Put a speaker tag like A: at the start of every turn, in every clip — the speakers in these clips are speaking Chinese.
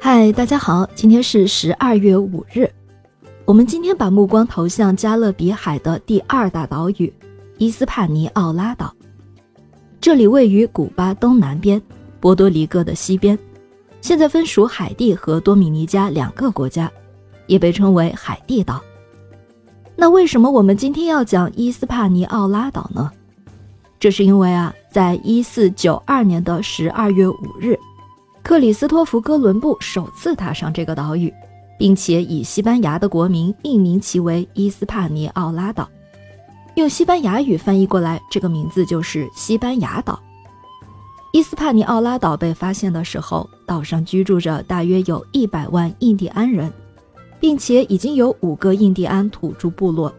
A: 嗨，大家好，今天是十二月五日。我们今天把目光投向加勒比海的第二大岛屿——伊斯帕尼奥拉岛。这里位于古巴东南边，波多黎各的西边，现在分属海地和多米尼加两个国家，也被称为海地岛。那为什么我们今天要讲伊斯帕尼奥拉岛呢？这是因为啊，在一四九二年的十二月五日，克里斯托弗·哥伦布首次踏上这个岛屿，并且以西班牙的国名命名其为伊斯帕尼奥拉岛。用西班牙语翻译过来，这个名字就是西班牙岛。伊斯帕尼奥拉岛被发现的时候，岛上居住着大约有一百万印第安人，并且已经有五个印第安土著部落，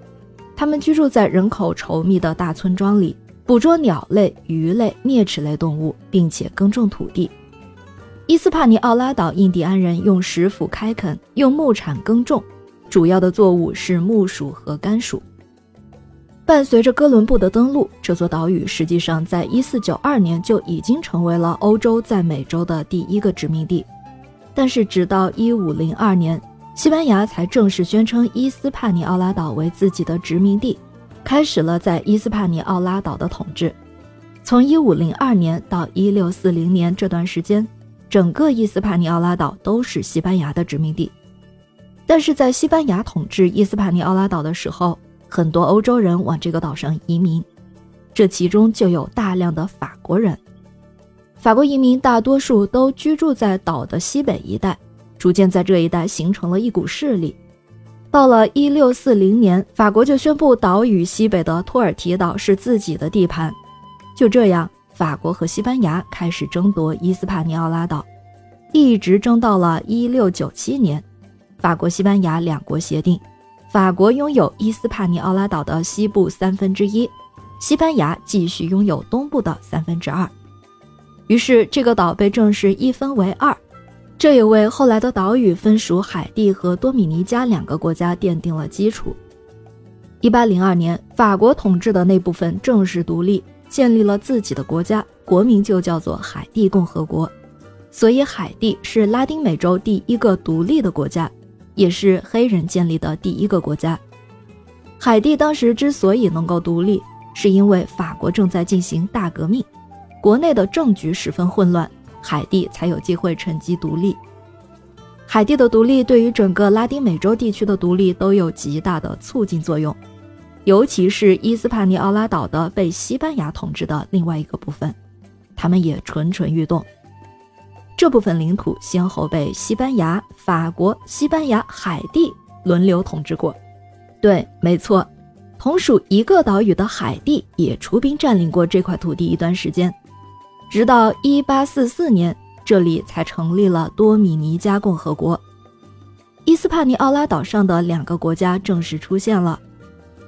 A: 他们居住在人口稠密的大村庄里。捕捉鸟类、鱼类、啮齿类动物，并且耕种土地。伊斯帕尼奥拉岛印第安人用石斧开垦，用木铲耕种，主要的作物是木薯和甘薯。伴随着哥伦布的登陆，这座岛屿实际上在1492年就已经成为了欧洲在美洲的第一个殖民地。但是，直到1502年，西班牙才正式宣称伊斯帕尼奥拉岛为自己的殖民地。开始了在伊斯帕尼奥拉岛的统治。从1502年到1640年这段时间，整个伊斯帕尼奥拉岛都是西班牙的殖民地。但是在西班牙统治伊斯帕尼奥拉岛的时候，很多欧洲人往这个岛上移民，这其中就有大量的法国人。法国移民大多数都居住在岛的西北一带，逐渐在这一带形成了一股势力。到了一六四零年，法国就宣布岛屿西北的托尔提岛是自己的地盘。就这样，法国和西班牙开始争夺伊斯帕尼奥拉岛，一直争到了一六九七年，法国、西班牙两国协定，法国拥有伊斯帕尼奥拉岛的西部三分之一，西班牙继续拥有东部的三分之二。于是，这个岛被正式一分为二。这也为后来的岛屿分属海地和多米尼加两个国家奠定了基础。一八零二年，法国统治的那部分正式独立，建立了自己的国家，国名就叫做海地共和国。所以，海地是拉丁美洲第一个独立的国家，也是黑人建立的第一个国家。海地当时之所以能够独立，是因为法国正在进行大革命，国内的政局十分混乱。海地才有机会趁机独立。海地的独立对于整个拉丁美洲地区的独立都有极大的促进作用，尤其是伊斯帕尼奥拉岛的被西班牙统治的另外一个部分，他们也蠢蠢欲动。这部分领土先后被西班牙、法国、西班牙、海地轮流统治过。对，没错，同属一个岛屿的海地也出兵占领过这块土地一段时间。直到一八四四年，这里才成立了多米尼加共和国。伊斯帕尼奥拉岛上的两个国家正式出现了。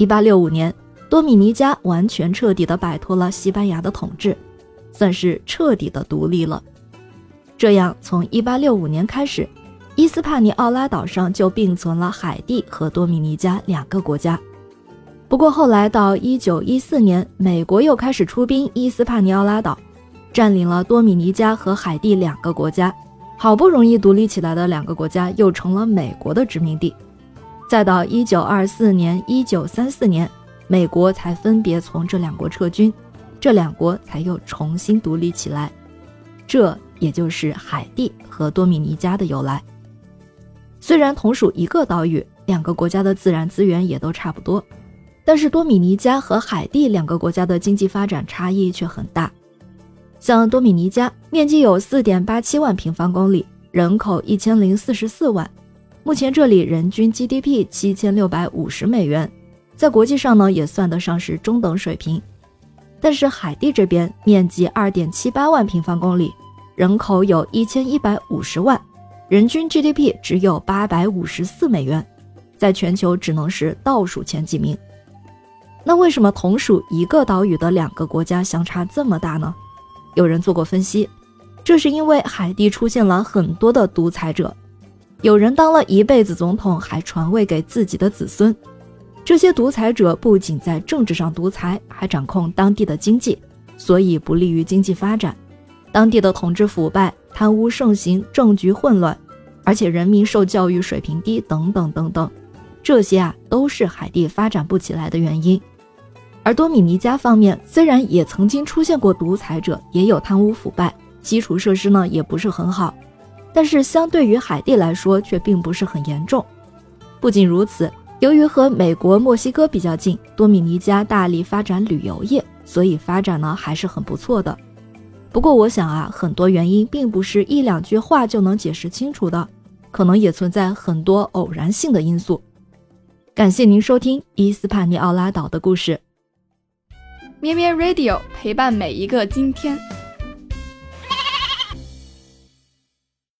A: 一八六五年，多米尼加完全彻底的摆脱了西班牙的统治，算是彻底的独立了。这样，从一八六五年开始，伊斯帕尼奥拉岛上就并存了海地和多米尼加两个国家。不过后来到一九一四年，美国又开始出兵伊斯帕尼奥拉岛。占领了多米尼加和海地两个国家，好不容易独立起来的两个国家又成了美国的殖民地。再到一九二四年、一九三四年，美国才分别从这两国撤军，这两国才又重新独立起来。这也就是海地和多米尼加的由来。虽然同属一个岛屿，两个国家的自然资源也都差不多，但是多米尼加和海地两个国家的经济发展差异却很大。像多米尼加，面积有四点八七万平方公里，人口一千零四十四万，目前这里人均 GDP 七千六百五十美元，在国际上呢也算得上是中等水平。但是海地这边面积二点七八万平方公里，人口有一千一百五十万，人均 GDP 只有八百五十四美元，在全球只能是倒数前几名。那为什么同属一个岛屿的两个国家相差这么大呢？有人做过分析，这是因为海地出现了很多的独裁者，有人当了一辈子总统，还传位给自己的子孙。这些独裁者不仅在政治上独裁，还掌控当地的经济，所以不利于经济发展。当地的统治腐败，贪污盛行，政局混乱，而且人民受教育水平低，等等等等，这些啊都是海地发展不起来的原因。而多米尼加方面虽然也曾经出现过独裁者，也有贪污腐败，基础设施呢也不是很好，但是相对于海地来说却并不是很严重。不仅如此，由于和美国、墨西哥比较近，多米尼加大力发展旅游业，所以发展呢还是很不错的。不过我想啊，很多原因并不是一两句话就能解释清楚的，可能也存在很多偶然性的因素。感谢您收听伊斯帕尼奥拉岛的故事。
B: 咩咩 Radio 陪伴每一个今天。